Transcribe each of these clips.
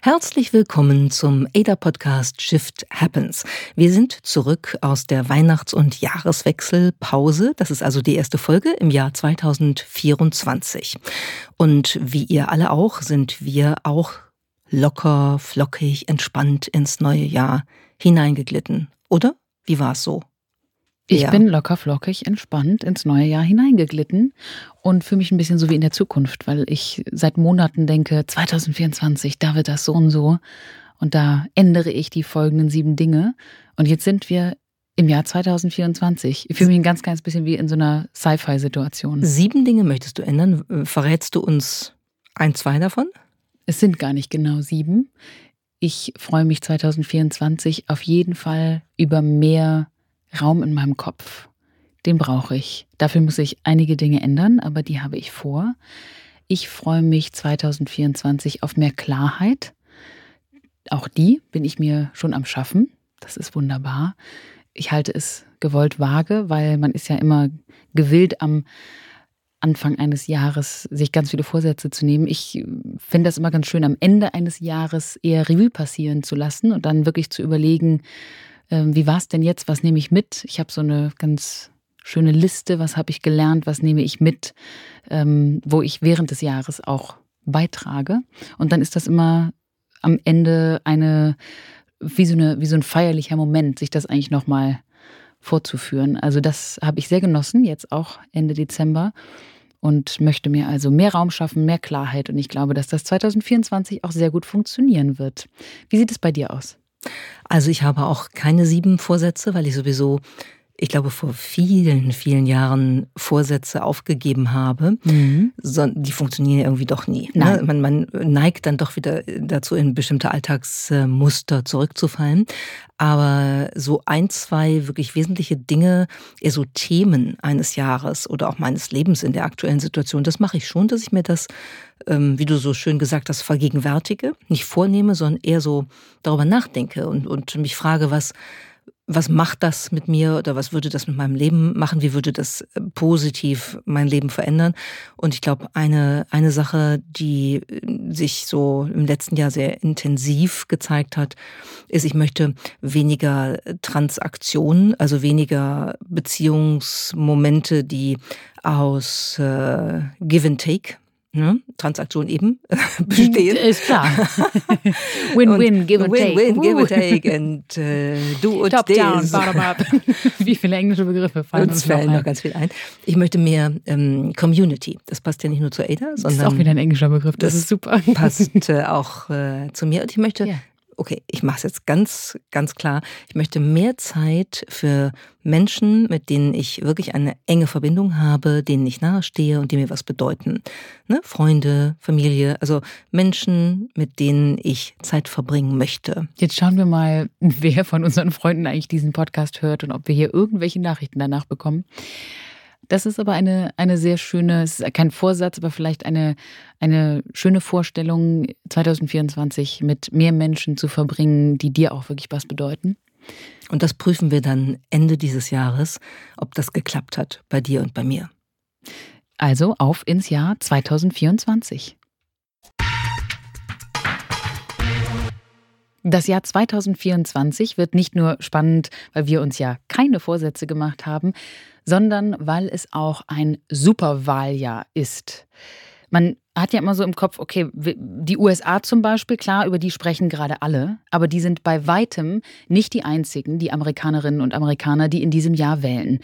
Herzlich willkommen zum ADA-Podcast Shift Happens. Wir sind zurück aus der Weihnachts- und Jahreswechselpause. Das ist also die erste Folge im Jahr 2024. Und wie ihr alle auch, sind wir auch locker, flockig, entspannt ins neue Jahr hineingeglitten. Oder? Wie war es so? Ich Ja. bin locker flockig, entspannt ins neue Jahr hineingeglitten und fühle mich ein bisschen so wie in der Zukunft, weil ich seit Monaten denke, 2024, da wird das so und so. Und da ändere ich die folgenden sieben Dinge. Und jetzt sind wir im Jahr 2024. Ich fühle mich ein ganz kleines bisschen wie in so einer Sci-Fi-Situation. Sieben Dinge möchtest du ändern. Verrätst du uns ein, zwei davon? Es sind gar nicht genau sieben. Ich freue mich 2024 auf jeden Fall über mehr Raum in meinem Kopf. Den brauche ich. Dafür muss ich einige Dinge ändern, aber die habe ich vor. Ich freue mich 2024 auf mehr Klarheit. Auch die bin ich mir schon am Schaffen. Das ist wunderbar. Ich halte es gewollt vage, weil man ist ja immer gewillt am Anfang eines Jahres sich ganz viele Vorsätze zu nehmen. Ich finde das immer ganz schön, am Ende eines Jahres eher Revue passieren zu lassen und dann wirklich zu überlegen, ähm, wie war es denn jetzt, was nehme ich mit? Ich habe so eine ganz schöne Liste, was habe ich gelernt, was nehme ich mit, ähm, wo ich während des Jahres auch beitrage. Und dann ist das immer am Ende eine, wie so, eine, wie so ein feierlicher Moment, sich das eigentlich nochmal vorzuführen. Also das habe ich sehr genossen, jetzt auch Ende Dezember und möchte mir also mehr Raum schaffen, mehr Klarheit. Und ich glaube, dass das 2024 auch sehr gut funktionieren wird. Wie sieht es bei dir aus? Also ich habe auch keine sieben Vorsätze, weil ich sowieso, ich glaube, vor vielen, vielen Jahren Vorsätze aufgegeben habe. So, die funktionieren irgendwie doch nie. Ne? Man, man neigt dann doch wieder dazu, in bestimmte Alltagsmuster zurückzufallen. Aber so ein, zwei wirklich wesentliche Dinge, eher so Themen eines Jahres oder auch meines Lebens in der aktuellen Situation, das mache ich schon, dass ich mir das, ähm, wie du so schön gesagt hast, vergegenwärtige, nicht vornehme, sondern eher so darüber nachdenke und, und mich frage, was, was macht das mit mir oder was würde das mit meinem Leben machen? Wie würde das äh, positiv mein Leben verändern? Und ich glaube, eine, eine Sache, die äh, sich so im letzten Jahr sehr intensiv gezeigt hat, ist, ich möchte weniger Transaktionen, also weniger Beziehungsmomente, die aus äh, Give and Take, ne, Transaktion eben, bestehen. Ist klar. Win-win, give and take. Win-win, give and take and äh, do und Top down, bottom up. Wie viele englische Begriffe fallen Uns uns noch fällt noch ein? ganz viel ein. Ich möchte mehr ähm, Community. Das passt ja nicht nur zu Ada, Das ist auch sondern wieder ein englischer Begriff. Das, das ist super. passt äh, auch äh, zu mir. Und ich möchte, Ja. Okay, ich mache es jetzt ganz, ganz klar. Ich möchte mehr Zeit für Menschen, mit denen ich wirklich eine enge Verbindung habe, denen ich nahestehe und die mir was bedeuten. Ne? Freunde, Familie, also Menschen, mit denen ich Zeit verbringen möchte. Jetzt schauen wir mal, wer von unseren Freunden eigentlich diesen Podcast hört und ob wir hier irgendwelche Nachrichten danach bekommen. Das ist aber eine, eine sehr schöne, es ist kein Vorsatz, aber vielleicht eine, eine schöne Vorstellung, 2024 mit mehr Menschen zu verbringen, die dir auch wirklich was bedeuten. Und das prüfen wir dann Ende dieses Jahres, ob das geklappt hat bei dir und bei mir. Also auf ins Jahr 2024. Das Jahr 2024 wird nicht nur spannend, weil wir uns ja keine Vorsätze gemacht haben, sondern weil es auch ein Superwahljahr ist. Man hat ja immer so im Kopf, okay, die USA zum Beispiel, klar, über die sprechen gerade alle, aber die sind bei weitem nicht die einzigen, die Amerikanerinnen und Amerikaner, die in diesem Jahr wählen.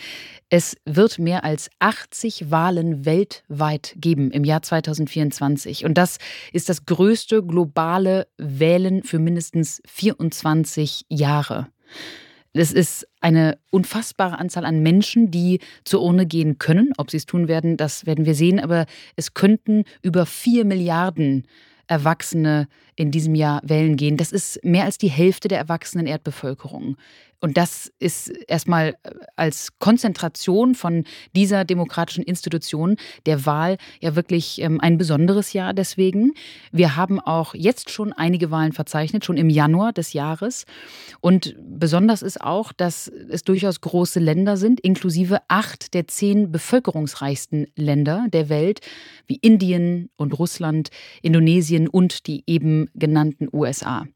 Es wird mehr als 80 Wahlen weltweit geben im Jahr 2024. Und das ist das größte globale Wählen für mindestens 24 Jahre. Es ist eine unfassbare Anzahl an Menschen, die zur Urne gehen können. Ob sie es tun werden, das werden wir sehen. Aber es könnten über vier Milliarden Erwachsene in diesem Jahr wählen gehen. Das ist mehr als die Hälfte der erwachsenen Erdbevölkerung. Und das ist erstmal äh, als Konzentration von dieser demokratischen Institution der Wahl ja wirklich ähm, ein besonderes Jahr deswegen. Wir haben auch jetzt schon einige Wahlen verzeichnet, schon im Januar des Jahres. Und besonders ist auch, dass es durchaus große Länder sind, inklusive acht der zehn bevölkerungsreichsten Länder der Welt, wie Indien und Russland, Indonesien und die eben genannten USA.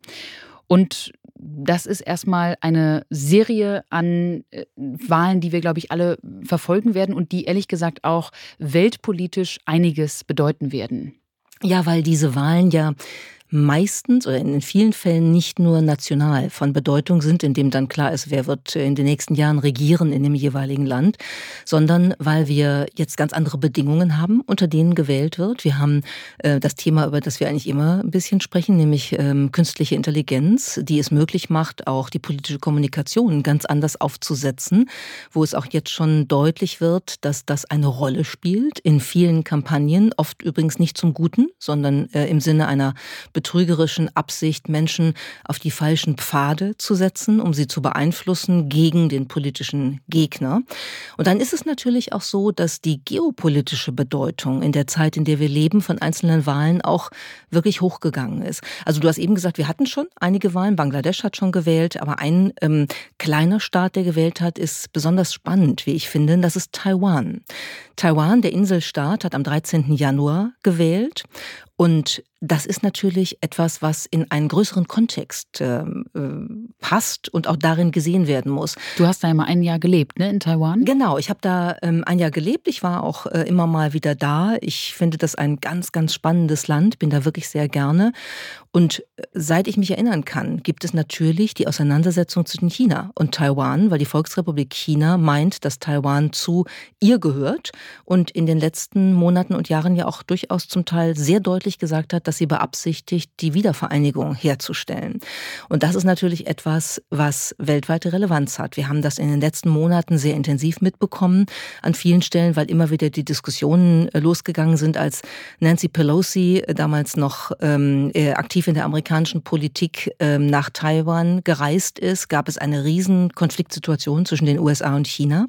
Und das ist erstmal eine Serie an äh, Wahlen, die wir, glaube ich, alle verfolgen werden und die ehrlich gesagt auch weltpolitisch einiges bedeuten werden. Ja, weil diese Wahlen ja meistens oder in vielen Fällen nicht nur national von Bedeutung sind, indem dann klar ist, wer wird in den nächsten Jahren regieren in dem jeweiligen Land, sondern weil wir jetzt ganz andere Bedingungen haben, unter denen gewählt wird. Wir haben äh, das Thema, über das wir eigentlich immer ein bisschen sprechen, nämlich ähm, künstliche Intelligenz, die es möglich macht, auch die politische Kommunikation ganz anders aufzusetzen, wo es auch jetzt schon deutlich wird, dass das eine Rolle spielt in vielen Kampagnen, oft übrigens nicht zum Guten, sondern äh, im Sinne einer betrügerischen Absicht, Menschen auf die falschen Pfade zu setzen, um sie zu beeinflussen gegen den politischen Gegner. Und dann ist es natürlich auch so, dass die geopolitische Bedeutung in der Zeit, in der wir leben, von einzelnen Wahlen auch wirklich hochgegangen ist. Also du hast eben gesagt, wir hatten schon einige Wahlen. Bangladesch hat schon gewählt, aber ein ähm, kleiner Staat, der gewählt hat, ist besonders spannend, wie ich finde. Das ist Taiwan. Taiwan, der Inselstaat, hat am 13. Januar gewählt und das ist natürlich etwas, was in einen größeren Kontext äh, passt und auch darin gesehen werden muss. Du hast da immer ein Jahr gelebt, ne, in Taiwan? Genau, ich habe da ähm, ein Jahr gelebt. Ich war auch äh, immer mal wieder da. Ich finde das ein ganz, ganz spannendes Land, bin da wirklich sehr gerne. Und äh, seit ich mich erinnern kann, gibt es natürlich die Auseinandersetzung zwischen China und Taiwan, weil die Volksrepublik China meint, dass Taiwan zu ihr gehört und in den letzten Monaten und Jahren ja auch durchaus zum Teil sehr deutlich gesagt hat, dass sie beabsichtigt, die Wiedervereinigung herzustellen. Und das ist natürlich etwas, was weltweite Relevanz hat. Wir haben das in den letzten Monaten sehr intensiv mitbekommen, an vielen Stellen, weil immer wieder die Diskussionen äh, losgegangen sind, als Nancy Pelosi äh, damals noch ähm, äh, aktiv in der amerikanischen Politik ähm, nach Taiwan gereist ist, gab es eine riesen Konfliktsituation zwischen den USA und China,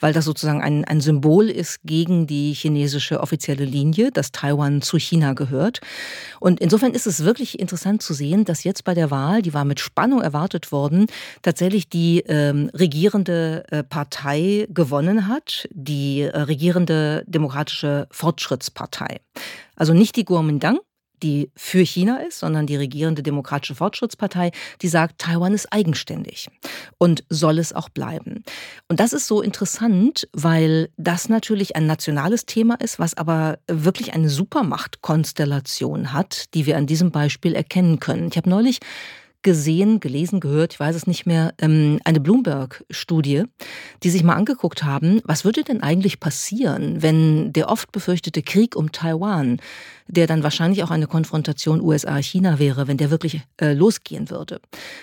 weil das sozusagen ein, ein Symbol ist gegen die chinesische offizielle Linie, dass Taiwan zu China gehört. Und insofern ist es wirklich interessant zu sehen, dass jetzt bei der Wahl, die war mit Spannung erwartet worden, tatsächlich die ähm, regierende äh, Partei gewonnen hat, die äh, regierende Demokratische Fortschrittspartei. Also nicht die Kuomintang, die für China ist, sondern die regierende Demokratische Fortschrittspartei, die sagt, Taiwan ist eigenständig und soll es auch bleiben. Und das ist so interessant, weil das natürlich ein nationales Thema ist, was aber wirklich eine Supermachtkonstellation hat, die wir an diesem Beispiel erkennen können. Ich habe neulich gesehen, gelesen, gehört, ich weiß es nicht mehr, ähm, eine Bloomberg-Studie, die sich mal angeguckt haben, was würde denn eigentlich passieren, wenn der oft befürchtete Krieg um Taiwan, der dann wahrscheinlich auch eine Konfrontation USA-China wäre, wenn der wirklich äh, losgehen würde.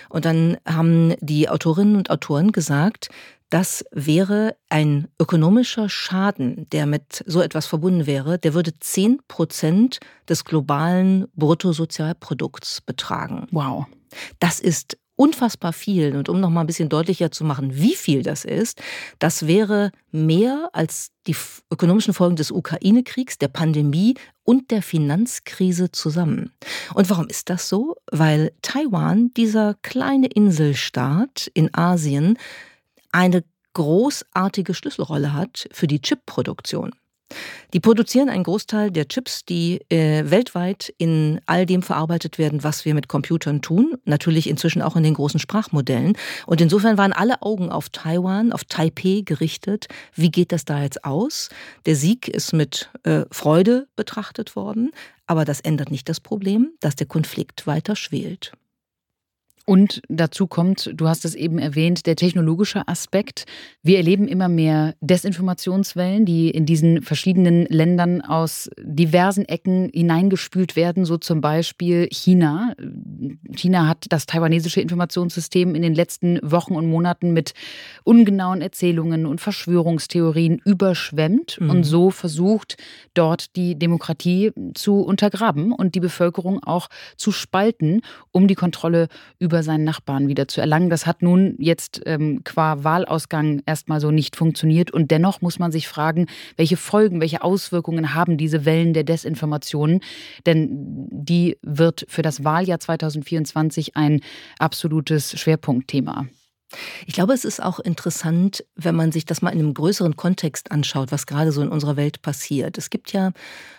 Und dann haben die Autorinnen und Autoren gesagt, das wäre ein ökonomischer Schaden, der mit so etwas verbunden wäre, der würde zehn Prozent des globalen Bruttosozialprodukts betragen. Wow. Das ist unfassbar viel. Und um noch mal ein bisschen deutlicher zu machen, wie viel das ist, das wäre mehr als die ökonomischen Folgen des Ukraine-Kriegs, der Pandemie und der Finanzkrise zusammen. Und warum ist das so? Weil Taiwan, dieser kleine Inselstaat in Asien, eine großartige Schlüsselrolle hat für die Chipproduktion. Die produzieren einen Großteil der Chips, die äh, weltweit in all dem verarbeitet werden, was wir mit Computern tun. Natürlich inzwischen auch in den großen Sprachmodellen. Und insofern waren alle Augen auf Taiwan, auf Taipei gerichtet. Wie geht das da jetzt aus? Der Sieg ist mit äh, Freude betrachtet worden. Aber das ändert nicht das Problem, dass der Konflikt weiter schwelt. Und dazu kommt, du hast es eben erwähnt, der technologische Aspekt. Wir erleben immer mehr Desinformationswellen, die in diesen verschiedenen Ländern aus diversen Ecken hineingespült werden, so zum Beispiel China. China hat das taiwanesische Informationssystem in den letzten Wochen und Monaten mit ungenauen Erzählungen und Verschwörungstheorien überschwemmt mhm. und so versucht, dort die Demokratie zu untergraben und die Bevölkerung auch zu spalten, um die Kontrolle über über seinen Nachbarn wieder zu erlangen. Das hat nun jetzt ähm, qua Wahlausgang erstmal so nicht funktioniert. Und dennoch muss man sich fragen, welche Folgen, welche Auswirkungen haben diese Wellen der Desinformationen? Denn die wird für das Wahljahr 2024 ein absolutes Schwerpunktthema. Ich glaube, es ist auch interessant, wenn man sich das mal in einem größeren Kontext anschaut, was gerade so in unserer Welt passiert. Es gibt ja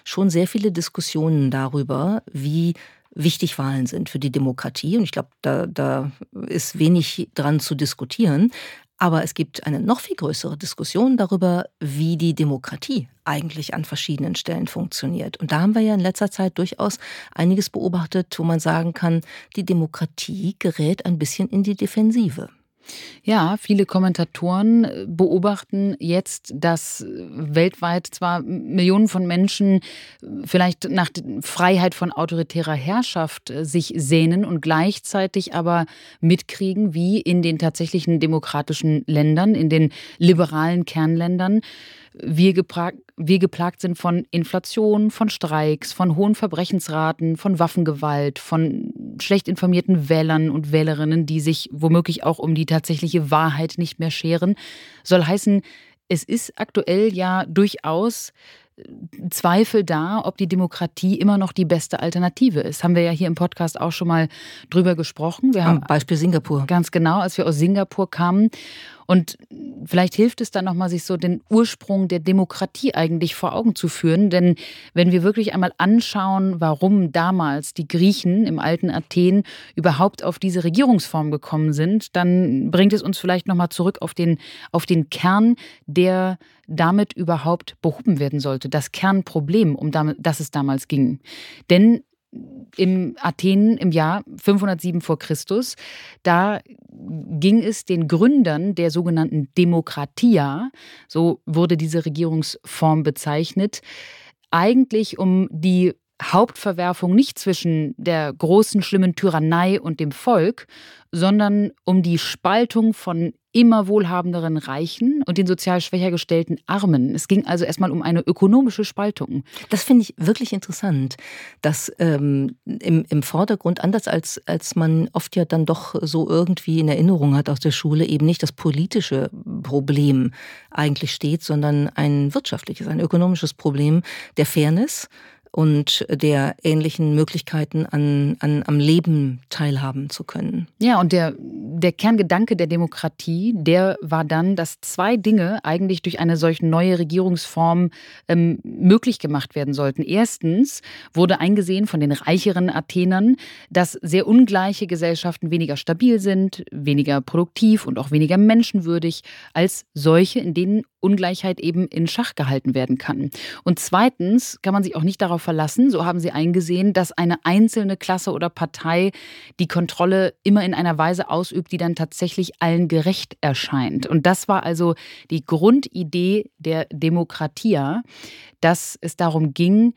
schon sehr viele Diskussionen darüber, wie wichtig Wahlen sind für die Demokratie. Und ich glaube, da, da ist wenig dran zu diskutieren. Aber es gibt eine noch viel größere Diskussion darüber, wie die Demokratie eigentlich an verschiedenen Stellen funktioniert. Und da haben wir ja in letzter Zeit durchaus einiges beobachtet, wo man sagen kann, die Demokratie gerät ein bisschen in die Defensive. Ja, viele Kommentatoren äh, beobachten jetzt, dass äh, weltweit zwar Millionen von Menschen äh, vielleicht nach Freiheit von autoritärer Herrschaft sich sehnen und gleichzeitig aber mitkriegen, wie in den tatsächlichen demokratischen Ländern, in den liberalen Kernländern, wir, wir geplagt sind von Inflation, von Streiks, von hohen Verbrechensraten, von Waffengewalt, von schlecht informierten Wählern und Wählerinnen, die sich womöglich auch um die tatsächliche Wahrheit nicht mehr scheren, soll heißen, es ist aktuell ja durchaus Zweifel da, ob die Demokratie immer noch die beste Alternative ist. Haben wir ja hier im Podcast auch schon mal drüber gesprochen. Wir haben Beispiel Singapur. Ganz genau, als wir aus Singapur kamen. Und vielleicht hilft es dann nochmal, sich so den Ursprung der Demokratie eigentlich vor Augen zu führen. Denn wenn wir wirklich einmal anschauen, warum damals die Griechen im alten Athen überhaupt auf diese Regierungsform gekommen sind, dann bringt es uns vielleicht nochmal zurück auf den, auf den Kern, der damit überhaupt behoben werden sollte. Das Kernproblem, um das es damals ging. Denn im Athen im Jahr 507 vor Christus. Da ging es den Gründern der sogenannten Demokratia, so wurde diese Regierungsform bezeichnet, eigentlich um die Hauptverwerfung nicht zwischen der großen schlimmen Tyrannei und dem Volk, sondern um die Spaltung von immer wohlhabenderen Reichen und den sozial schwächer gestellten Armen. Es ging also erstmal um eine ökonomische Spaltung. Das finde ich wirklich interessant, dass ähm, im, im Vordergrund, anders als, als man oft ja dann doch so irgendwie in Erinnerung hat aus der Schule, eben nicht das politische Problem eigentlich steht, sondern ein wirtschaftliches, ein ökonomisches Problem der Fairness und der ähnlichen Möglichkeiten an, an, am Leben teilhaben zu können. Ja, und der, der Kerngedanke der Demokratie, der war dann, dass zwei Dinge eigentlich durch eine solche neue Regierungsform ähm, möglich gemacht werden sollten. Erstens wurde eingesehen von den reicheren Athenern, dass sehr ungleiche Gesellschaften weniger stabil sind, weniger produktiv und auch weniger menschenwürdig als solche, in denen Ungleichheit eben in Schach gehalten werden kann. Und zweitens kann man sich auch nicht darauf verlassen, so haben sie eingesehen, dass eine einzelne Klasse oder Partei die Kontrolle immer in einer Weise ausübt, die dann tatsächlich allen gerecht erscheint. Und das war also die Grundidee der Demokratie, dass es darum ging,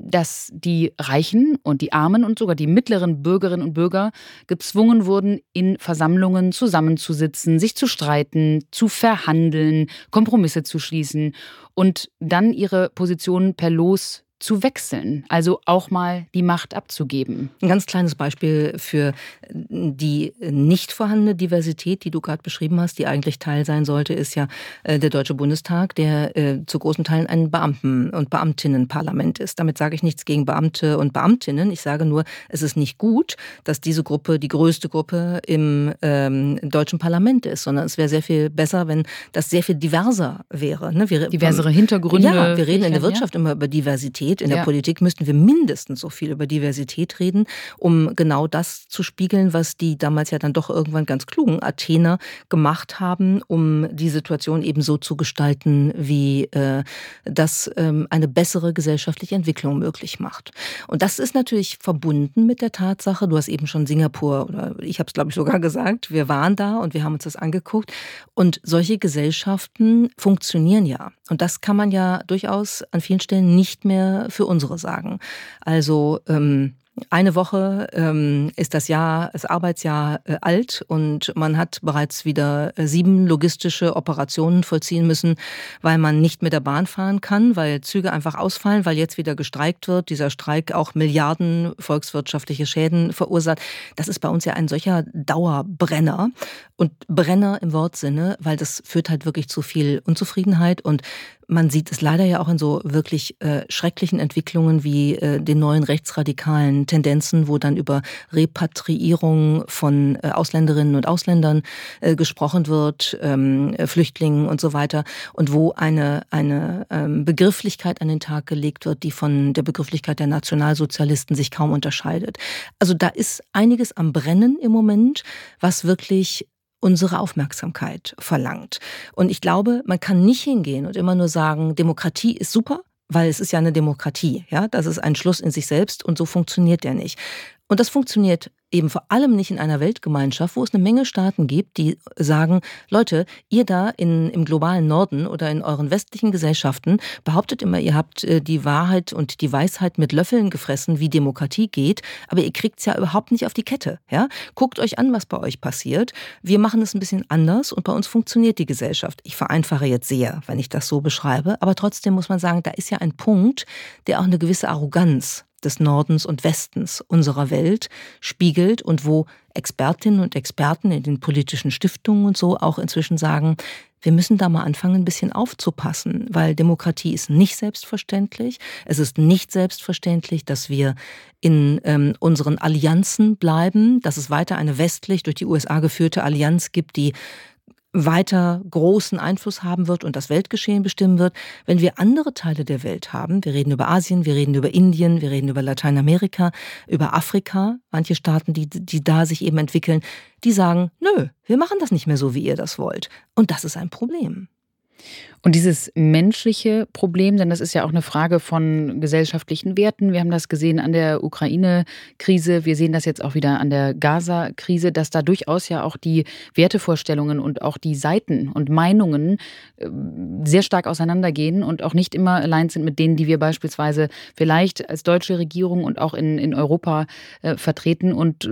dass die Reichen und die Armen und sogar die mittleren Bürgerinnen und Bürger gezwungen wurden, in Versammlungen zusammenzusitzen, sich zu streiten, zu verhandeln, Kompromisse zu schließen und dann ihre Positionen per Los zu wechseln, also auch mal die Macht abzugeben. Ein ganz kleines Beispiel für die nicht vorhandene Diversität, die du gerade beschrieben hast, die eigentlich Teil sein sollte, ist ja äh, der Deutsche Bundestag, der äh, zu großen Teilen ein Beamten- und Beamtinnenparlament ist. Damit sage ich nichts gegen Beamte und Beamtinnen. Ich sage nur, es ist nicht gut, dass diese Gruppe die größte Gruppe im ähm, deutschen Parlament ist, sondern es wäre sehr viel besser, wenn das sehr viel diverser wäre. Ne? Wir, Diversere Hintergründe. Ja, wir reden in der Wirtschaft ja. immer über Diversität. Diversität. In ja. der Politik müssten wir mindestens so viel über Diversität reden, um genau das zu spiegeln, was die damals ja dann doch irgendwann ganz klugen Athener gemacht haben, um die Situation eben so zu gestalten, wie äh, das ähm, eine bessere gesellschaftliche Entwicklung möglich macht. Und das ist natürlich verbunden mit der Tatsache, du hast eben schon Singapur oder ich habe es glaube ich sogar gesagt, wir waren da und wir haben uns das angeguckt und solche Gesellschaften funktionieren ja. Und das kann man ja durchaus an vielen Stellen nicht mehr für unsere sagen. Also ähm, eine Woche ähm, ist das Jahr, das Arbeitsjahr äh, alt und man hat bereits wieder äh, sieben logistische Operationen vollziehen müssen, weil man nicht mit der Bahn fahren kann, weil Züge einfach ausfallen, weil jetzt wieder gestreikt wird. Dieser Streik auch Milliarden volkswirtschaftliche Schäden verursacht. Das ist bei uns ja ein solcher Dauerbrenner und Brenner im Wortsinne, weil das führt halt wirklich zu viel Unzufriedenheit und man sieht es leider ja auch in so wirklich äh, schrecklichen Entwicklungen wie äh, den neuen rechtsradikalen Tendenzen, wo dann über Repatriierung von äh, Ausländerinnen und Ausländern äh, gesprochen wird, ähm, Flüchtlingen und so weiter, und wo eine, eine ähm, Begrifflichkeit an den Tag gelegt wird, die von der Begrifflichkeit der Nationalsozialisten sich kaum unterscheidet. Also da ist einiges am Brennen im Moment, was wirklich unsere Aufmerksamkeit verlangt. Und ich glaube, man kann nicht hingehen und immer nur sagen, Demokratie ist super, weil es ist ja eine Demokratie, ja, das ist ein Schluss in sich selbst und so funktioniert der nicht. Und das funktioniert eben vor allem nicht in einer Weltgemeinschaft, wo es eine Menge Staaten gibt, die sagen, Leute, ihr da in, im globalen Norden oder in euren westlichen Gesellschaften behauptet immer, ihr habt äh, die Wahrheit und die Weisheit mit Löffeln gefressen, wie Demokratie geht, aber ihr kriegt es ja überhaupt nicht auf die Kette. Ja? Guckt euch an, was bei euch passiert. Wir machen es ein bisschen anders und bei uns funktioniert die Gesellschaft. Ich vereinfache jetzt sehr, wenn ich das so beschreibe, aber trotzdem muss man sagen, da ist ja ein Punkt, der auch eine gewisse Arroganz des Nordens und Westens unserer Welt spiegelt und wo Expertinnen und Experten in den politischen Stiftungen und so auch inzwischen sagen, wir müssen da mal anfangen, ein bisschen aufzupassen, weil Demokratie ist nicht selbstverständlich. Es ist nicht selbstverständlich, dass wir in ähm, unseren Allianzen bleiben, dass es weiter eine westlich durch die USA geführte Allianz gibt, die weiter großen Einfluss haben wird und das Weltgeschehen bestimmen wird. Wenn wir andere Teile der Welt haben, wir reden über Asien, wir reden über Indien, wir reden über Lateinamerika, über Afrika, manche Staaten, die, die da sich eben entwickeln, die sagen, nö, wir machen das nicht mehr so, wie ihr das wollt. Und das ist ein Problem. Und dieses menschliche Problem, denn das ist ja auch eine Frage von gesellschaftlichen Werten. Wir haben das gesehen an der Ukraine-Krise. Wir sehen das jetzt auch wieder an der Gaza-Krise, dass da durchaus ja auch die Wertevorstellungen und auch die Seiten und Meinungen äh, sehr stark auseinandergehen und auch nicht immer allein sind mit denen, die wir beispielsweise vielleicht als deutsche Regierung und auch in, in Europa äh, vertreten. Und äh,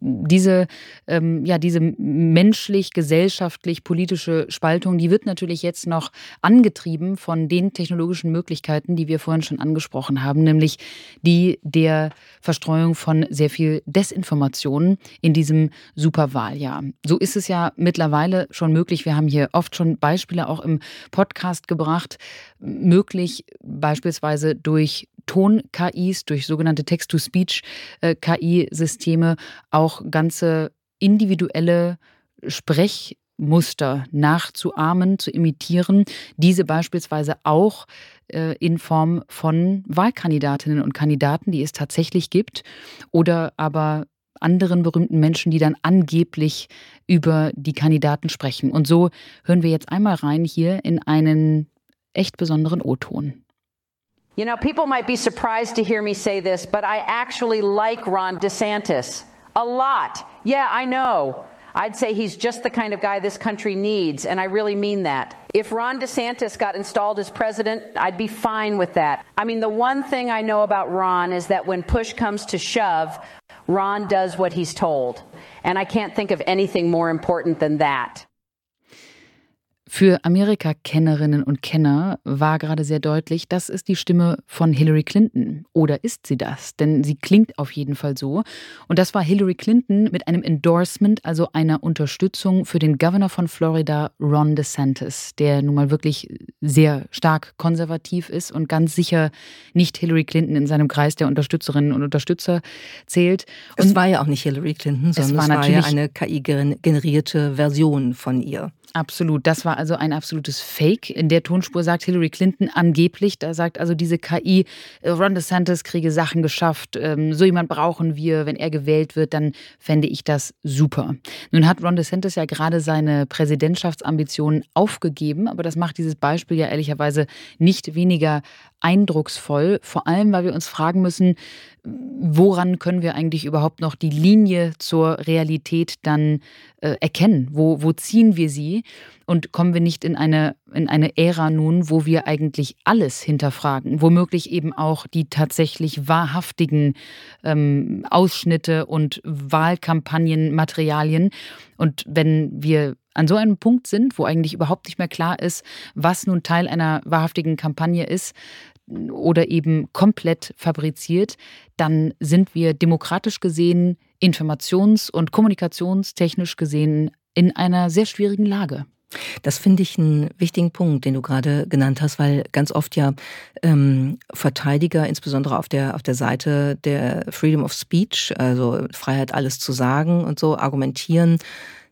diese, ähm, ja, diese menschlich, gesellschaftlich, politische Spaltung, die wird natürlich jetzt noch angetrieben von den technologischen Möglichkeiten, die wir vorhin schon angesprochen haben, nämlich die der Verstreuung von sehr viel Desinformation in diesem Superwahljahr. So ist es ja mittlerweile schon möglich. Wir haben hier oft schon Beispiele auch im Podcast gebracht, möglich beispielsweise durch Ton-KIs, durch sogenannte Text-to-Speech-KI-Systeme äh, auch ganze individuelle Sprech- Muster nachzuahmen, zu imitieren, diese beispielsweise auch äh, in Form von Wahlkandidatinnen und Kandidaten, die es tatsächlich gibt, oder aber anderen berühmten Menschen, die dann angeblich über die Kandidaten sprechen. Und so hören wir jetzt einmal rein hier in einen echt besonderen O-Ton. You know, people might be surprised to hear me say this, but I actually like Ron DeSantis a lot. Yeah, I know. I'd say he's just the kind of guy this country needs, and I really mean that. If Ron DeSantis got installed as president, I'd be fine with that. I mean, the one thing I know about Ron is that when push comes to shove, Ron does what he's told. And I can't think of anything more important than that. Für Amerika-Kennerinnen und Kenner war gerade sehr deutlich, das ist die Stimme von Hillary Clinton. Oder ist sie das? Denn sie klingt auf jeden Fall so. Und das war Hillary Clinton mit einem Endorsement, also einer Unterstützung für den Governor von Florida, Ron DeSantis, der nun mal wirklich sehr stark konservativ ist und ganz sicher nicht Hillary Clinton in seinem Kreis der Unterstützerinnen und Unterstützer zählt. Und es war ja auch nicht Hillary Clinton, sondern es war, es war ja eine KI-generierte Version von ihr. Absolut. Das war also ein absolutes Fake. In der Tonspur sagt Hillary Clinton angeblich, da sagt also diese KI, äh, Ron DeSantis kriege Sachen geschafft, ähm, so jemand brauchen wir, wenn er gewählt wird, dann fände ich das super. Nun hat Ron DeSantis ja gerade seine Präsidentschaftsambitionen aufgegeben, aber das macht dieses Beispiel ja ehrlicherweise nicht weniger eindrucksvoll, vor allem weil wir uns fragen müssen, woran können wir eigentlich überhaupt noch die Linie zur Realität dann äh, erkennen? Wo, wo ziehen wir sie? Und kommen wir nicht in eine, in eine Ära nun, wo wir eigentlich alles hinterfragen, womöglich eben auch die tatsächlich wahrhaftigen ähm, Ausschnitte und Wahlkampagnenmaterialien. Und wenn wir an so einem Punkt sind, wo eigentlich überhaupt nicht mehr klar ist, was nun Teil einer wahrhaftigen Kampagne ist, oder eben komplett fabriziert, dann sind wir demokratisch gesehen, informations- und kommunikationstechnisch gesehen in einer sehr schwierigen Lage. Das finde ich einen wichtigen Punkt, den du gerade genannt hast, weil ganz oft ja ähm, Verteidiger, insbesondere auf der, auf der Seite der Freedom of Speech, also Freiheit, alles zu sagen und so, argumentieren,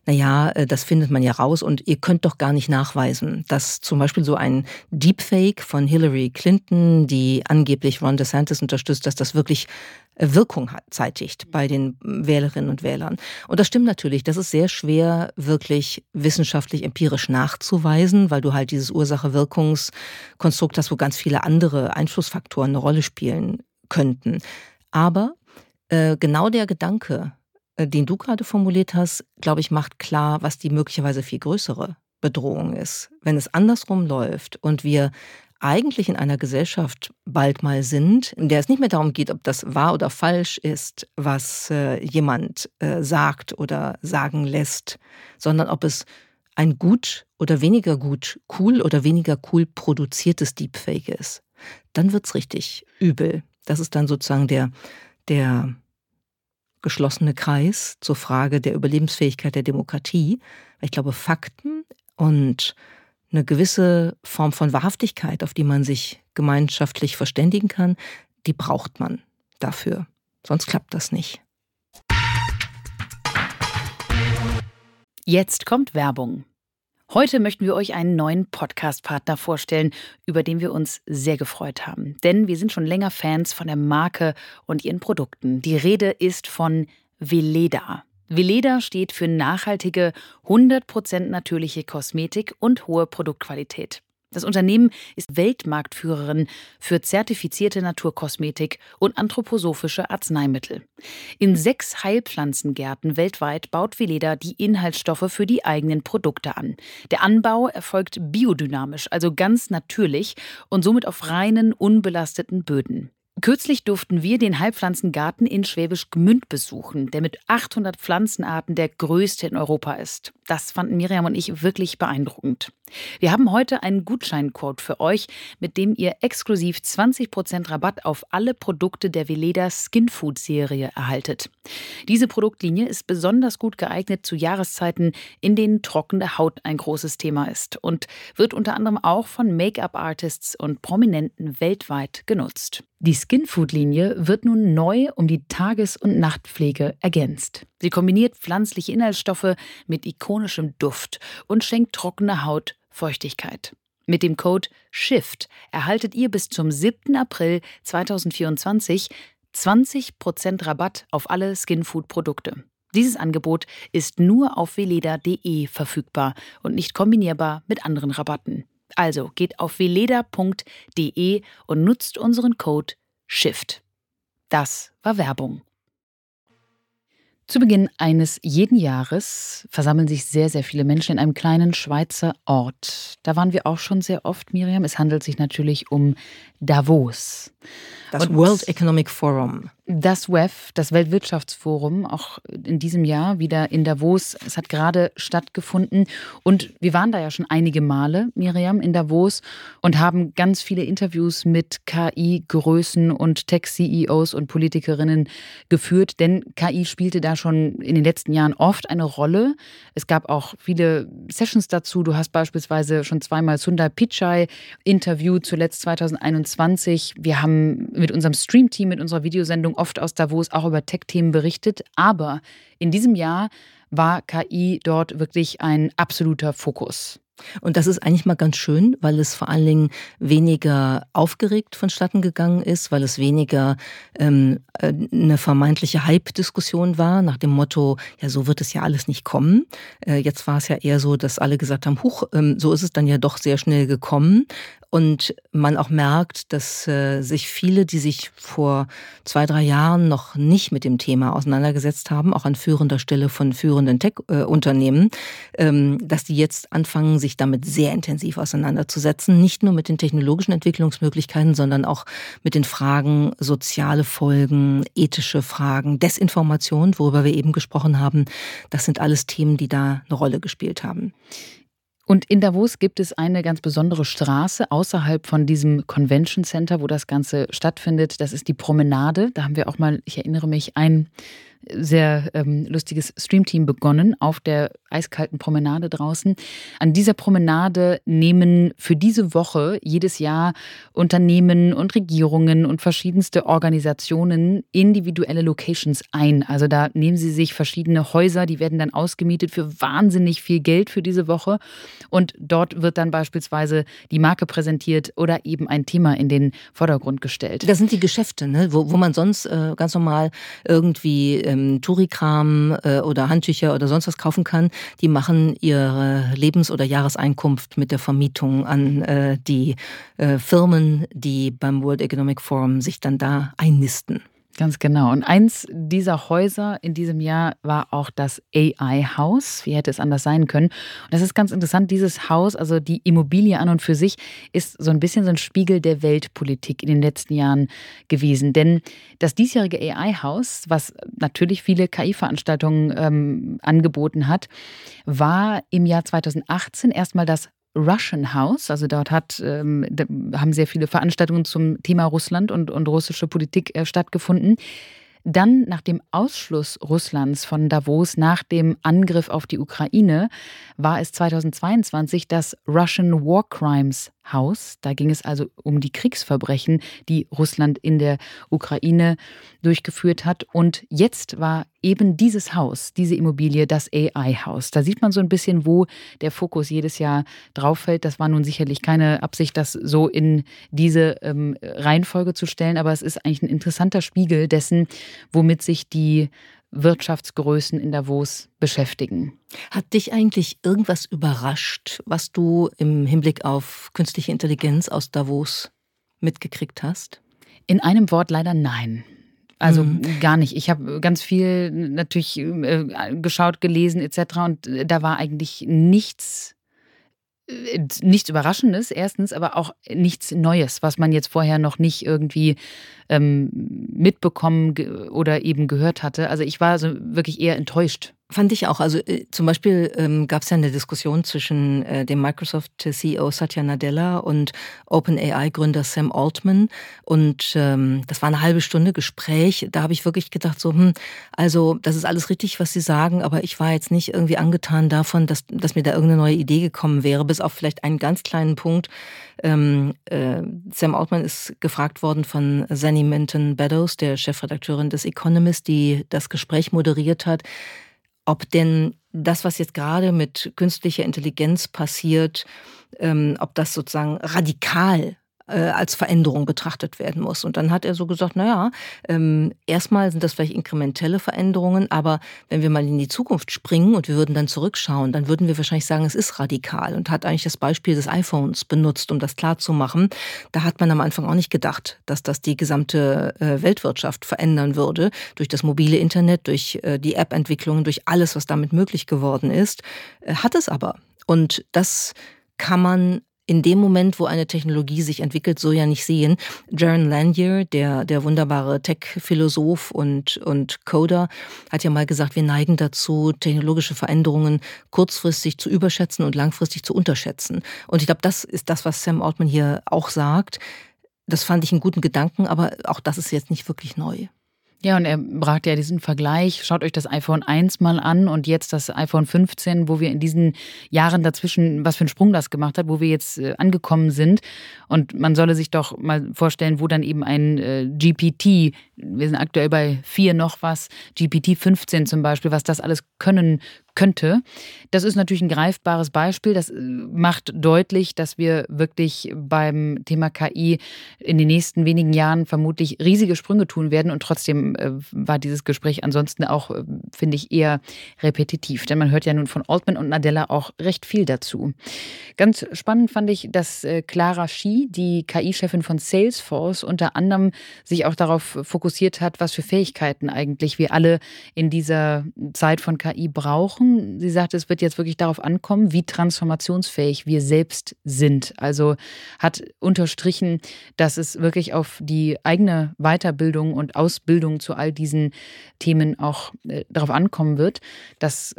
naja, äh, das findet man ja raus und ihr könnt doch gar nicht nachweisen, dass zum Beispiel so ein Deepfake von Hillary Clinton, die angeblich Ron DeSantis unterstützt, dass das wirklich äh, Wirkung hat, zeitigt bei den Wählerinnen und Wählern. Und das stimmt natürlich, das ist sehr schwer, wirklich wissenschaftlich empirisch nachzuweisen, weil du halt dieses Ursache-Wirkungskonstrukt hast, wo ganz viele andere Einflussfaktoren eine Rolle spielen könnten. Aber äh, genau der Gedanke, den du gerade formuliert hast, glaube ich, macht klar, was die möglicherweise viel größere Bedrohung ist. Wenn es andersrum läuft und wir eigentlich in einer Gesellschaft bald mal sind, in der es nicht mehr darum geht, ob das wahr oder falsch ist, was äh, jemand äh, sagt oder sagen lässt, sondern ob es ein gut oder weniger gut, cool oder weniger cool produziertes Deepfake ist, dann wird es richtig übel. Das ist dann sozusagen der, der geschlossene Kreis zur Frage der Überlebensfähigkeit der Demokratie. Ich glaube, Fakten und eine gewisse Form von Wahrhaftigkeit, auf die man sich gemeinschaftlich verständigen kann, die braucht man dafür. Sonst klappt das nicht. Jetzt kommt Werbung. Heute möchten wir euch einen neuen Podcast-Partner vorstellen, über den wir uns sehr gefreut haben. Denn wir sind schon länger Fans von der Marke und ihren Produkten. Die Rede ist von Veleda. Veleda steht für nachhaltige, 100% natürliche Kosmetik und hohe Produktqualität. Das Unternehmen ist Weltmarktführerin für zertifizierte Naturkosmetik und anthroposophische Arzneimittel. In sechs Heilpflanzengärten weltweit baut Veleda die Inhaltsstoffe für die eigenen Produkte an. Der Anbau erfolgt biodynamisch, also ganz natürlich und somit auf reinen, unbelasteten Böden. Kürzlich durften wir den Heilpflanzengarten in Schwäbisch Gmünd besuchen, der mit 800 Pflanzenarten der größte in Europa ist. Das fanden Miriam und ich wirklich beeindruckend. Wir haben heute einen Gutscheincode für euch, mit dem ihr exklusiv 20% Rabatt auf alle Produkte der Veleda Skin Food Serie erhaltet. Diese Produktlinie ist besonders gut geeignet zu Jahreszeiten, in denen trockene Haut ein großes Thema ist und wird unter anderem auch von Make-up-Artists und Prominenten weltweit genutzt. Die Skinfood-Linie wird nun neu um die Tages- und Nachtpflege ergänzt. Sie kombiniert pflanzliche Inhaltsstoffe mit ikonischem Duft und schenkt trockene Haut Feuchtigkeit. Mit dem Code SHIFT erhaltet ihr bis zum 7. April 2024 20% Rabatt auf alle Skinfood-Produkte. Dieses Angebot ist nur auf veleda.de verfügbar und nicht kombinierbar mit anderen Rabatten. Also geht auf veleda.de und nutzt unseren Code SHIFT. Das war Werbung. Zu Beginn eines jeden Jahres versammeln sich sehr, sehr viele Menschen in einem kleinen Schweizer Ort. Da waren wir auch schon sehr oft, Miriam. Es handelt sich natürlich um Davos. Das Und World Economic Forum. Das WEF, das Weltwirtschaftsforum, auch in diesem Jahr wieder in Davos. Es hat gerade stattgefunden. Und wir waren da ja schon einige Male, Miriam, in Davos und haben ganz viele Interviews mit KI-Größen und Tech-CEOs und Politikerinnen geführt. Denn KI spielte da schon in den letzten Jahren oft eine Rolle. Es gab auch viele Sessions dazu. Du hast beispielsweise schon zweimal Sundar Pichai interviewt, zuletzt 2021. Wir haben unserem, mit unserem Stream-Team, mit unserer Videosendung oft aus Davos auch über Tech-Themen berichtet. Aber in diesem Jahr war KI dort wirklich ein absoluter Fokus. Und das ist eigentlich mal ganz schön, weil es vor allen Dingen weniger aufgeregt vonstatten gegangen ist, weil es weniger ähm, äh, eine vermeintliche Hype-Diskussion war, nach dem Motto, ja, so wird es ja alles nicht kommen. Äh, jetzt war es ja eher so, dass alle gesagt haben, huch, ähm, so ist es dann ja doch sehr schnell gekommen und man auch merkt, dass äh, sich viele, die sich vor zwei, drei Jahren noch nicht mit dem Thema auseinandergesetzt haben, auch an führender Stelle von führenden Tech-Unternehmen, ähm, dass die jetzt anfangen, sich damit sehr intensiv auseinanderzusetzen. Nicht nur mit den technologischen Entwicklungsmöglichkeiten, sondern auch mit den Fragen soziale Folgen, ethische Fragen, Desinformation, worüber wir eben gesprochen haben. Das sind alles Themen, die da eine Rolle gespielt haben. Und in Davos gibt es eine ganz besondere Straße außerhalb von diesem Convention Center, wo das Ganze stattfindet. Das ist die Promenade. Da haben wir auch mal, ich erinnere mich, ein sehr ähm, lustiges Streamteam begonnen auf der eiskalten Promenade draußen. An dieser Promenade nehmen für diese Woche jedes Jahr Unternehmen und Regierungen und verschiedenste Organisationen individuelle Locations ein. Also da nehmen sie sich verschiedene Häuser, die werden dann ausgemietet für wahnsinnig viel Geld für diese Woche. Und dort wird dann beispielsweise die Marke präsentiert oder eben ein Thema in den Vordergrund gestellt. Das sind die Geschäfte, ne? wo, wo man sonst äh, ganz normal irgendwie ähm, Tourikram äh, oder Handtücher oder sonst was kaufen kann. Die machen ihre Lebens- oder Jahreseinkunft mit der Vermietung an äh, die äh, Firmen, die beim World Economic Forum sich dann da einnisten. Ganz genau. Und eins dieser Häuser in diesem Jahr war auch das AI-Haus. Wie hätte es anders sein können? Und das ist ganz interessant. Dieses Haus, also die Immobilie an und für sich, ist so ein bisschen so ein Spiegel der Weltpolitik in den letzten Jahren gewesen. Denn das diesjährige AI-Haus, was natürlich viele KI-Veranstaltungen ähm, angeboten hat, war im Jahr 2018 erstmal das Russian House. Also dort hat, ähm, haben sehr viele Veranstaltungen zum Thema Russland und, und russische Politik äh, stattgefunden. Dann nach dem Ausschluss Russlands von Davos nach dem Angriff auf die Ukraine war es 2022 das Russian War Crimes Haus. Da ging es also um die Kriegsverbrechen, die Russland in der Ukraine durchgeführt hat. Und jetzt war eben dieses Haus, diese Immobilie, das AI-Haus. Da sieht man so ein bisschen, wo der Fokus jedes Jahr drauf fällt. Das war nun sicherlich keine Absicht, das so in diese ähm, Reihenfolge zu stellen, aber es ist eigentlich ein interessanter Spiegel dessen, womit sich die Wirtschaftsgrößen in Davos beschäftigen. Hat dich eigentlich irgendwas überrascht, was du im Hinblick auf künstliche Intelligenz aus Davos mitgekriegt hast? In einem Wort leider nein. Also mhm. gar nicht. Ich habe ganz viel natürlich äh, geschaut, gelesen etc. Und da war eigentlich nichts, nichts Überraschendes, erstens, aber auch nichts Neues, was man jetzt vorher noch nicht irgendwie ähm, mitbekommen oder eben gehört hatte. Also ich war so wirklich eher enttäuscht Fand ich auch. Also äh, zum Beispiel ähm, gab es ja eine Diskussion zwischen äh, dem Microsoft-CEO Satya Nadella und OpenAI-Gründer Sam Altman. Und ähm, das war eine halbe Stunde Gespräch. Da habe ich wirklich gedacht, so, hm, also das ist alles richtig, was Sie sagen, aber ich war jetzt nicht irgendwie angetan davon, dass, dass mir da irgendeine neue Idee gekommen wäre, bis auf vielleicht einen ganz kleinen Punkt. Ähm, äh, Sam Altman ist gefragt worden von Zanny Minton Beddoes, der Chefredakteurin des Economist, die das Gespräch moderiert hat ob denn das, was jetzt gerade mit künstlicher Intelligenz passiert, ähm, ob das sozusagen radikal als Veränderung betrachtet werden muss. Und dann hat er so gesagt, naja, ähm, erstmal sind das vielleicht inkrementelle Veränderungen, aber wenn wir mal in die Zukunft springen und wir würden dann zurückschauen, dann würden wir wahrscheinlich sagen, es ist radikal und hat eigentlich das Beispiel des iPhones benutzt, um das klarzumachen. Da hat man am Anfang auch nicht gedacht, dass das die gesamte äh, Weltwirtschaft verändern würde, durch das mobile Internet, durch äh, die App-Entwicklung, durch alles, was damit möglich geworden ist. Äh, hat es aber. Und das kann man in dem Moment, wo eine Technologie sich entwickelt, so ja nicht sehen. Jaron Lanier, der, der wunderbare Tech-Philosoph und, und Coder, hat ja mal gesagt, wir neigen dazu, technologische Veränderungen kurzfristig zu überschätzen und langfristig zu unterschätzen. Und ich glaube, das ist das, was Sam Altman hier auch sagt. Das fand ich einen guten Gedanken, aber auch das ist jetzt nicht wirklich neu. Ja, und er brachte ja diesen Vergleich. Schaut euch das iPhone 1 mal an und jetzt das iPhone 15, wo wir in diesen Jahren dazwischen, was für einen Sprung das gemacht hat, wo wir jetzt äh, angekommen sind. Und man solle sich doch mal vorstellen, wo dann eben ein äh, GPT, wir sind aktuell bei vier noch was, GPT 15 zum Beispiel, was das alles können könnte. Das ist natürlich ein greifbares Beispiel. Das äh, macht deutlich, dass wir wirklich beim Thema KI in den nächsten wenigen Jahren vermutlich riesige Sprünge tun werden. Und trotzdem äh, war dieses Gespräch ansonsten auch, äh, finde ich, eher repetitiv. Denn man hört ja nun von Altman und Nadella auch recht viel dazu. Ganz spannend fand ich, dass Clara Shi, die KI-Chefin von Salesforce, unter anderem sich auch darauf fokussiert hat, was für Fähigkeiten eigentlich wir alle in dieser Zeit von KI brauchen angesprochen. Sie sagte, es wird jetzt wirklich darauf ankommen, wie transformationsfähig wir selbst sind. Also hat unterstrichen, dass es wirklich auf die eigene Weiterbildung und Ausbildung zu all diesen Themen auch äh, darauf ankommen wird. Das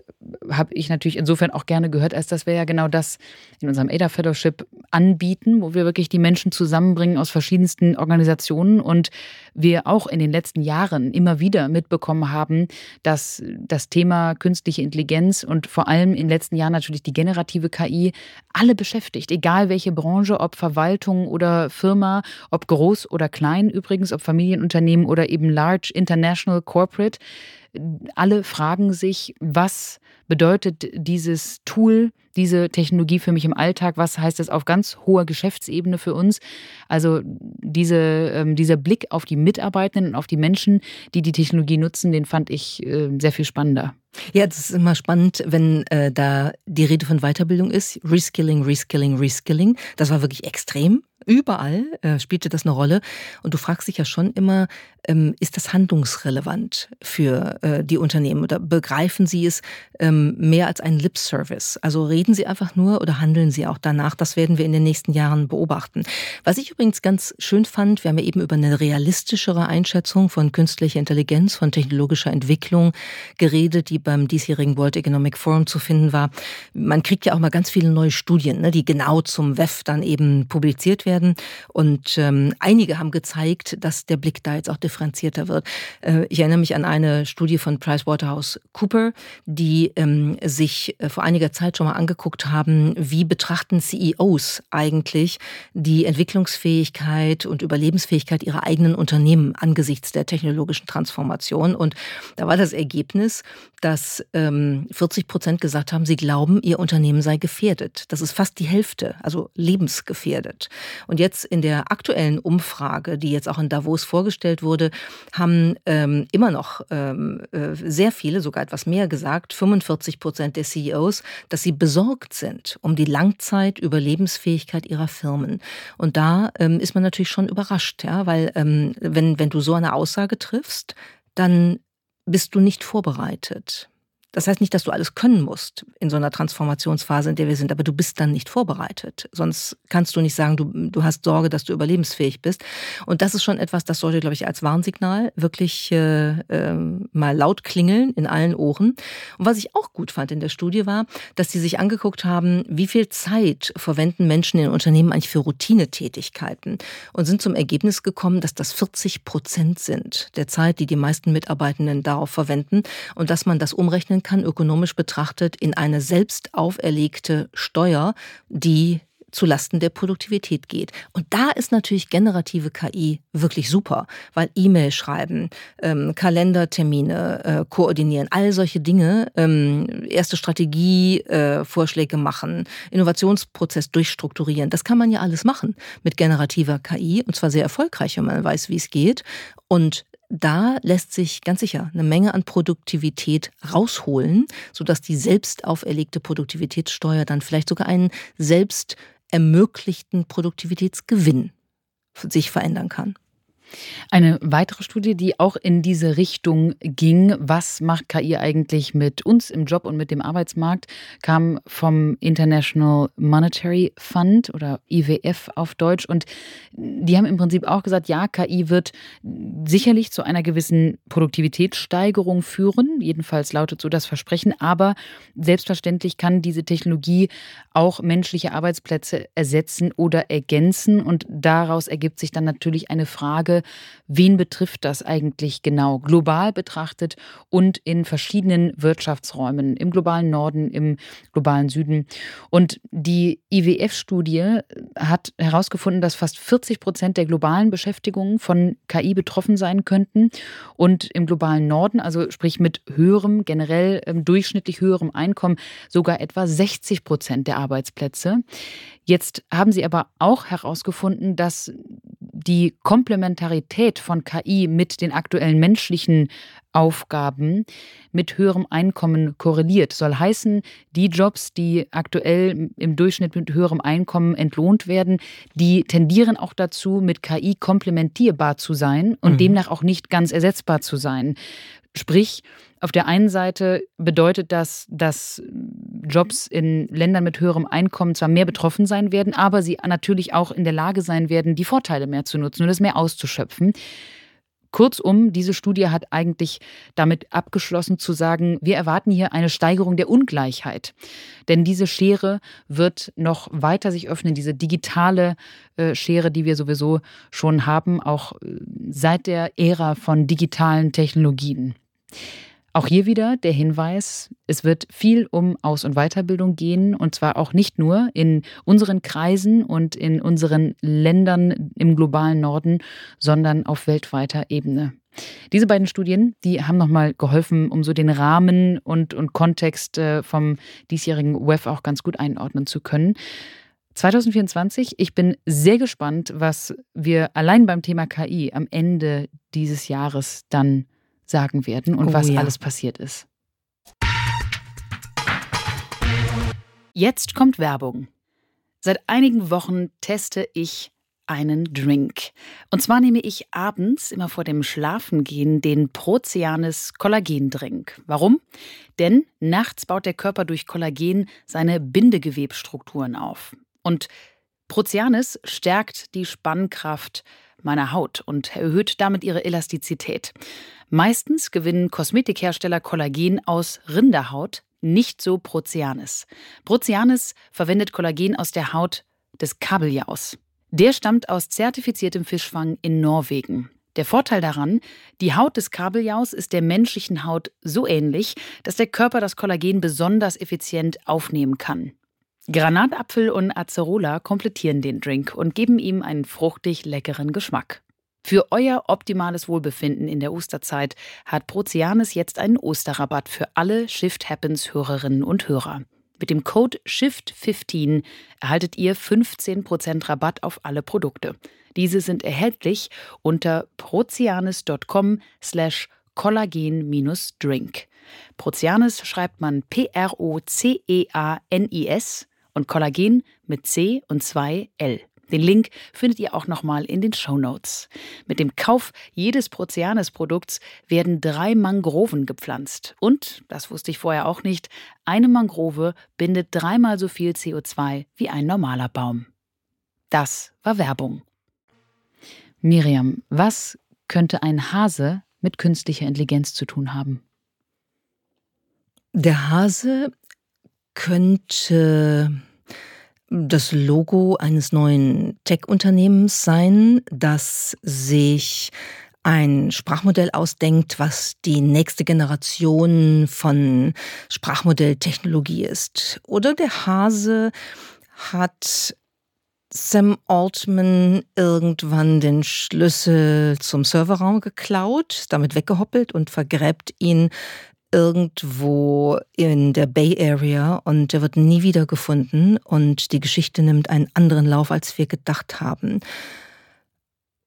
habe ich natürlich insofern auch gerne gehört, als dass wir ja genau das in unserem ADA Fellowship anbieten, wo wir wirklich die Menschen zusammenbringen aus verschiedensten Organisationen und wir auch in den letzten Jahren immer wieder mitbekommen haben, dass das Thema künstliche Intelligenz und vor allem in den letzten Jahren natürlich die generative KI alle beschäftigt, egal welche Branche, ob Verwaltung oder Firma, ob groß oder klein übrigens, ob Familienunternehmen oder eben large international corporate. Alle fragen sich, was bedeutet dieses Tool, diese Technologie für mich im Alltag? Was heißt das auf ganz hoher Geschäftsebene für uns? Also diese, ähm, dieser Blick auf die Mitarbeitenden und auf die Menschen, die die Technologie nutzen, den fand ich äh, sehr viel spannender. Ja, das ist immer spannend, wenn äh, da die Rede von Weiterbildung ist. Reskilling, Reskilling, Reskilling. Das war wirklich extrem. Überall äh, spielte das eine Rolle. Und du fragst dich ja schon immer, ähm, ist das handlungsrelevant für äh, die Unternehmen oder begreifen sie es ähm, mehr als einen Lip-Service? Also reden sie einfach nur oder handeln sie auch danach? Das werden wir in den nächsten Jahren beobachten. Was ich übrigens ganz schön fand, wir haben ja eben über eine realistischere Einschätzung von künstlicher Intelligenz, von technologischer Entwicklung geredet, die beim diesjährigen World Economic Forum zu finden war. Man kriegt ja auch mal ganz viele neue Studien, ne, die genau zum WEF dann eben publiziert werden. Und ähm, einige haben gezeigt, dass der Blick da jetzt auch differenzierter wird. Äh, ich erinnere mich an eine Studie von PricewaterhouseCooper, die ähm, sich äh, vor einiger Zeit schon mal angeguckt haben, wie betrachten CEOs eigentlich die Entwicklungsfähigkeit und Überlebensfähigkeit ihrer eigenen Unternehmen angesichts der technologischen Transformation. Und da war das Ergebnis, dass ähm, 40 Prozent gesagt haben, sie glauben, ihr Unternehmen sei gefährdet. Das ist fast die Hälfte, also lebensgefährdet. Und jetzt in der aktuellen Umfrage, die jetzt auch in Davos vorgestellt wurde, haben ähm, immer noch ähm, äh, sehr viele, sogar etwas mehr gesagt, 45 Prozent der CEOs, dass sie besorgt sind um die Langzeitüberlebensfähigkeit ihrer Firmen. Und da ähm, ist man natürlich schon überrascht, ja, weil ähm, wenn, wenn du so eine Aussage triffst, dann bist du nicht vorbereitet. Das heißt nicht, dass du alles können musst in so einer Transformationsphase, in der wir sind, aber du bist dann nicht vorbereitet. Sonst kannst du nicht sagen, du, du hast Sorge, dass du überlebensfähig bist. Und das ist schon etwas, das sollte, glaube ich, als Warnsignal wirklich äh, äh, mal laut klingeln in allen Ohren. Und was ich auch gut fand in der Studie war, dass sie sich angeguckt haben, wie viel Zeit verwenden Menschen in Unternehmen eigentlich für Routinetätigkeiten und sind zum Ergebnis gekommen, dass das 40 Prozent sind der Zeit, die die meisten Mitarbeitenden darauf verwenden und dass man das umrechnen kann, ökonomisch betrachtet, in eine selbst auferlegte Steuer, die zu Lasten der Produktivität geht. Und da ist natürlich generative KI wirklich super, weil E-Mail schreiben, ähm, Kalendertermine äh, koordinieren, all solche Dinge, ähm, erste Strategievorschläge äh, machen, Innovationsprozess durchstrukturieren, das kann man ja alles machen mit generativer KI und zwar sehr erfolgreich, wenn man weiß, wie es geht. Und da lässt sich ganz sicher eine Menge an Produktivität rausholen, sodass die selbst auferlegte Produktivitätssteuer dann vielleicht sogar einen selbst ermöglichten Produktivitätsgewinn sich verändern kann. Eine weitere Studie, die auch in diese Richtung ging, was macht KI eigentlich mit uns im Job und mit dem Arbeitsmarkt, kam vom International Monetary Fund oder IWF auf Deutsch. Und die haben im Prinzip auch gesagt, ja, KI wird sicherlich zu einer gewissen Produktivitätssteigerung führen. Jedenfalls lautet so das Versprechen. Aber selbstverständlich kann diese Technologie auch menschliche Arbeitsplätze ersetzen oder ergänzen. Und daraus ergibt sich dann natürlich eine Frage, wen betrifft das eigentlich genau, global betrachtet und in verschiedenen Wirtschaftsräumen, im globalen Norden, im globalen Süden. Und die IWF-Studie hat herausgefunden, dass fast 40 Prozent der globalen Beschäftigungen von KI betroffen sein könnten. Und im globalen Norden, also sprich mit höherem, generell ähm, durchschnittlich höherem Einkommen, sogar etwa 60 Prozent der Arbeitsplätze. Jetzt haben sie aber auch herausgefunden, dass die Komplementarität von KI mit den aktuellen menschlichen Aufgaben mit höherem Einkommen korreliert. Soll heißen, die Jobs, die aktuell im Durchschnitt mit höherem Einkommen entlohnt werden, die tendieren auch dazu, mit KI komplementierbar zu sein und mhm. demnach auch nicht ganz ersetzbar zu sein. Sprich, auf der einen Seite bedeutet das, dass Jobs in Ländern mit höherem Einkommen zwar mehr betroffen sein werden, aber sie natürlich auch in der Lage sein werden, die Vorteile mehr zu nutzen und es mehr auszuschöpfen. Kurzum, diese Studie hat eigentlich damit abgeschlossen zu sagen, wir erwarten hier eine Steigerung der Ungleichheit. Denn diese Schere wird noch weiter sich öffnen, diese digitale äh, Schere, die wir sowieso schon haben, auch äh, seit der Ära von digitalen Technologien. Auch hier wieder der Hinweis, es wird viel um Aus- und Weiterbildung gehen und zwar auch nicht nur in unseren Kreisen und in unseren Ländern im globalen Norden, sondern auf weltweiter Ebene. Diese beiden Studien, die haben nochmal geholfen, um so den Rahmen und, und Kontext äh, vom diesjährigen WEF auch ganz gut einordnen zu können. 2024, ich bin sehr gespannt, was wir allein beim Thema KI am Ende dieses Jahres dann sagen werden und oh, was ja. alles passiert ist. Jetzt kommt Werbung. Seit einigen Wochen teste ich einen Drink. Und zwar nehme ich abends immer vor dem Schlafengehen den Proceanis Kollagendrink. Warum? Denn nachts baut der Körper durch Kollagen seine Bindegewebstrukturen auf. Und Proceanis stärkt die Spannkraft meiner Haut und erhöht damit ihre Elastizität. Meistens gewinnen Kosmetikhersteller Kollagen aus Rinderhaut, nicht so Proceanis. Proceanis verwendet Kollagen aus der Haut des Kabeljaus. Der stammt aus zertifiziertem Fischfang in Norwegen. Der Vorteil daran, die Haut des Kabeljaus ist der menschlichen Haut so ähnlich, dass der Körper das Kollagen besonders effizient aufnehmen kann. Granatapfel und Acerola komplettieren den Drink und geben ihm einen fruchtig leckeren Geschmack. Für euer optimales Wohlbefinden in der Osterzeit hat Proceanis jetzt einen Osterrabatt für alle Shift Happens Hörerinnen und Hörer. Mit dem Code SHIFT15 erhaltet ihr 15% Rabatt auf alle Produkte. Diese sind erhältlich unter proceanis.com slash kollagen-drink. Proceanis schreibt man P-R-O-C-E-A-N-I-S und Kollagen mit C und 2 L. Den Link findet ihr auch nochmal in den Show Notes. Mit dem Kauf jedes Proceanes-Produkts werden drei Mangroven gepflanzt. Und, das wusste ich vorher auch nicht, eine Mangrove bindet dreimal so viel CO2 wie ein normaler Baum. Das war Werbung. Miriam, was könnte ein Hase mit künstlicher Intelligenz zu tun haben? Der Hase könnte das Logo eines neuen Tech-Unternehmens sein, das sich ein Sprachmodell ausdenkt, was die nächste Generation von Sprachmodelltechnologie ist. Oder der Hase hat Sam Altman irgendwann den Schlüssel zum Serverraum geklaut, damit weggehoppelt und vergräbt ihn irgendwo in der Bay Area und der wird nie wieder gefunden und die Geschichte nimmt einen anderen Lauf, als wir gedacht haben.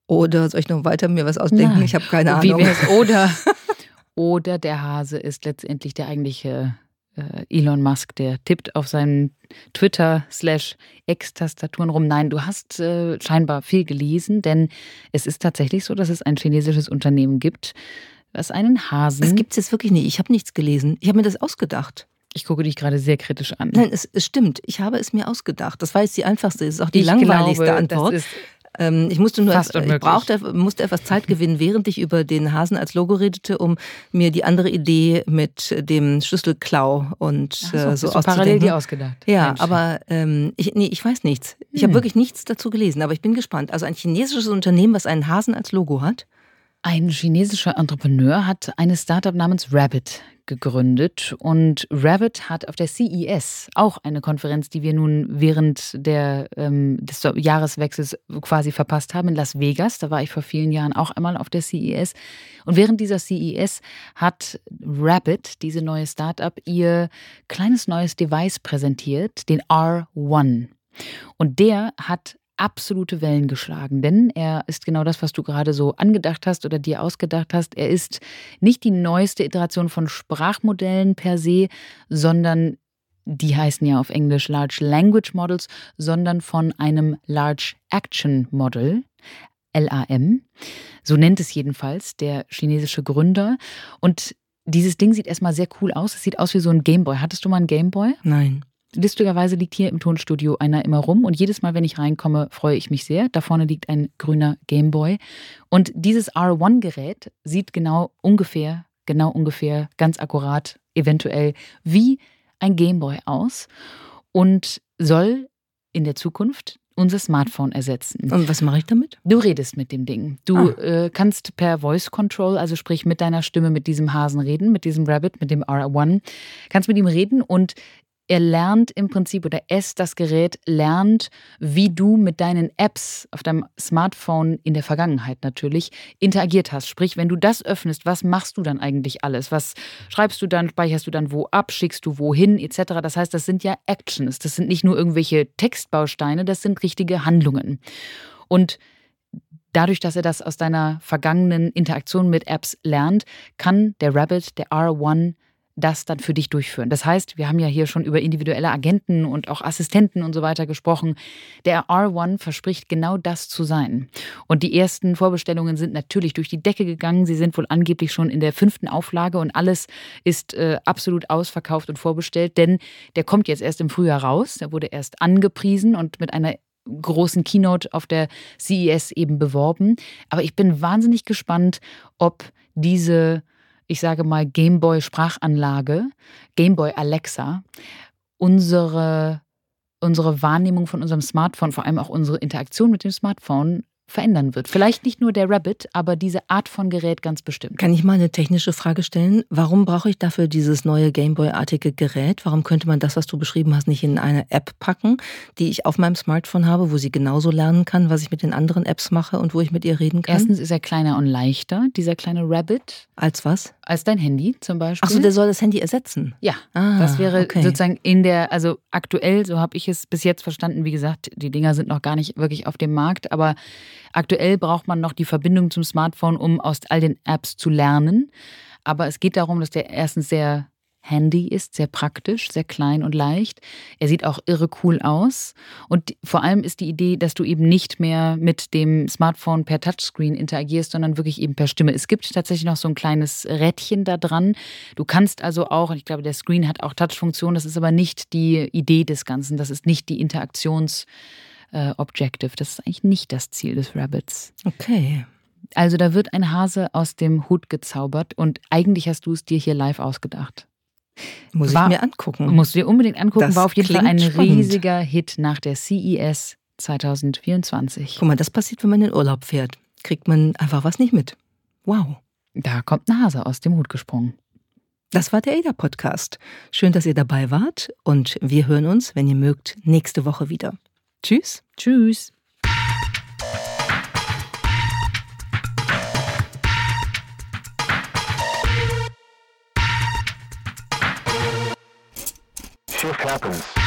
Oder soll ich noch weiter mir was ausdenken? Nein. Ich habe keine Wie Ahnung. Oder, oder der Hase ist letztendlich der eigentliche äh, Elon Musk, der tippt auf seinen Twitter slash X-Tastaturen rum. Nein, du hast äh, scheinbar viel gelesen, denn es ist tatsächlich so, dass es ein chinesisches Unternehmen gibt, was einen Hasen. Das gibt es jetzt wirklich nicht. Ich habe nichts gelesen. Ich habe mir das ausgedacht. Ich gucke dich gerade sehr kritisch an. Nein, es, es, stimmt. Ich habe es mir ausgedacht. Das war jetzt die einfachste, das ist auch die ich langweiligste glaube, Antwort. Ähm, ich musste nur, Fast ich brauchte, musste etwas Zeit gewinnen, während ich über den Hasen als Logo redete, um mir die andere Idee mit dem Schlüsselklau und so, äh, so hast parallel die ausgedacht. Ja, Mensch. aber ähm, ich, nee, ich weiß nichts. Ich hm. habe wirklich nichts dazu gelesen, aber ich bin gespannt. Also ein chinesisches Unternehmen, was einen Hasen als Logo hat. Ein chinesischer Entrepreneur hat eine Startup namens Rabbit gegründet und Rabbit hat auf der CES, auch eine Konferenz, die wir nun während der, ähm, des Jahreswechsels quasi verpasst haben, in Las Vegas. Da war ich vor vielen Jahren auch einmal auf der CES. Und während dieser CES hat Rabbit, diese neue Startup, ihr kleines neues Device präsentiert, den R1. Und der hat absolute Wellen geschlagen, denn er ist genau das, was du gerade so angedacht hast oder dir ausgedacht hast. Er ist nicht die neueste Iteration von Sprachmodellen per se, sondern die heißen ja auf Englisch Large Language Models, sondern von einem Large Action Model. LAM. So nennt es jedenfalls der chinesische Gründer. Und dieses Ding sieht erstmal sehr cool aus. Es sieht aus wie so ein Gameboy. Hattest du mal einen Gameboy? Nein. Lustigerweise liegt hier im Tonstudio einer immer rum und jedes Mal, wenn ich reinkomme, freue ich mich sehr. Da vorne liegt ein grüner Gameboy. Und dieses R1-Gerät sieht genau ungefähr, genau ungefähr, ganz akkurat, eventuell wie ein Gameboy aus und soll in der Zukunft unser Smartphone ersetzen. Und was mache ich damit? Du redest mit dem Ding. Du ah. äh, kannst per Voice Control, also sprich mit deiner Stimme mit diesem Hasen reden, mit diesem Rabbit, mit dem R1, kannst mit ihm reden und er lernt im Prinzip oder es, das Gerät, lernt, wie du mit deinen Apps auf deinem Smartphone in der Vergangenheit natürlich interagiert hast. Sprich, wenn du das öffnest, was machst du dann eigentlich alles? Was schreibst du dann, speicherst du dann wo ab, schickst du wohin, etc. Das heißt, das sind ja Actions. Das sind nicht nur irgendwelche Textbausteine, das sind richtige Handlungen. Und dadurch, dass er das aus deiner vergangenen Interaktion mit Apps lernt, kann der Rabbit, der R1, das dann für dich durchführen. Das heißt, wir haben ja hier schon über individuelle Agenten und auch Assistenten und so weiter gesprochen. Der R1 verspricht genau das zu sein. Und die ersten Vorbestellungen sind natürlich durch die Decke gegangen. Sie sind wohl angeblich schon in der fünften Auflage und alles ist äh, absolut ausverkauft und vorbestellt, denn der kommt jetzt erst im Frühjahr raus. Der wurde erst angepriesen und mit einer großen Keynote auf der CES eben beworben. Aber ich bin wahnsinnig gespannt, ob diese ich sage mal, Gameboy-Sprachanlage, Gameboy Alexa, unsere, unsere Wahrnehmung von unserem Smartphone, vor allem auch unsere Interaktion mit dem Smartphone verändern wird. Vielleicht nicht nur der Rabbit, aber diese Art von Gerät ganz bestimmt. Kann ich mal eine technische Frage stellen? Warum brauche ich dafür dieses neue Gameboy-artige Gerät? Warum könnte man das, was du beschrieben hast, nicht in eine App packen, die ich auf meinem Smartphone habe, wo sie genauso lernen kann, was ich mit den anderen Apps mache und wo ich mit ihr reden kann? Erstens ist er kleiner und leichter, dieser kleine Rabbit. Als was? Als dein Handy zum Beispiel. Achso, der soll das Handy ersetzen? Ja. Ah, das wäre okay. sozusagen in der, also aktuell, so habe ich es bis jetzt verstanden, wie gesagt, die Dinger sind noch gar nicht wirklich auf dem Markt, aber Aktuell braucht man noch die Verbindung zum Smartphone, um aus all den Apps zu lernen. Aber es geht darum, dass der erstens sehr handy ist, sehr praktisch, sehr klein und leicht. Er sieht auch irre cool aus. Und vor allem ist die Idee, dass du eben nicht mehr mit dem Smartphone per Touchscreen interagierst, sondern wirklich eben per Stimme. Es gibt tatsächlich noch so ein kleines Rädchen da dran. Du kannst also auch, und ich glaube, der Screen hat auch Touchfunktion, das ist aber nicht die Idee des Ganzen, das ist nicht die Interaktions- äh, Objective. Das ist eigentlich nicht das Ziel des Rabbits. Okay. Also da wird ein Hase aus dem Hut gezaubert und eigentlich hast du es dir hier live ausgedacht. Muss war, ich mir angucken. Musst du dir unbedingt angucken. Das war auf jeden Fall ein spannend. riesiger Hit nach der CES 2024. Guck mal, das passiert, wenn man in den Urlaub fährt. Kriegt man einfach was nicht mit. Wow. Da kommt ein Hase aus dem Hut gesprungen. Das war der ADA-Podcast. Schön, dass ihr dabei wart und wir hören uns, wenn ihr mögt, nächste Woche wieder. Tschüss. Tschüss. Shift happens.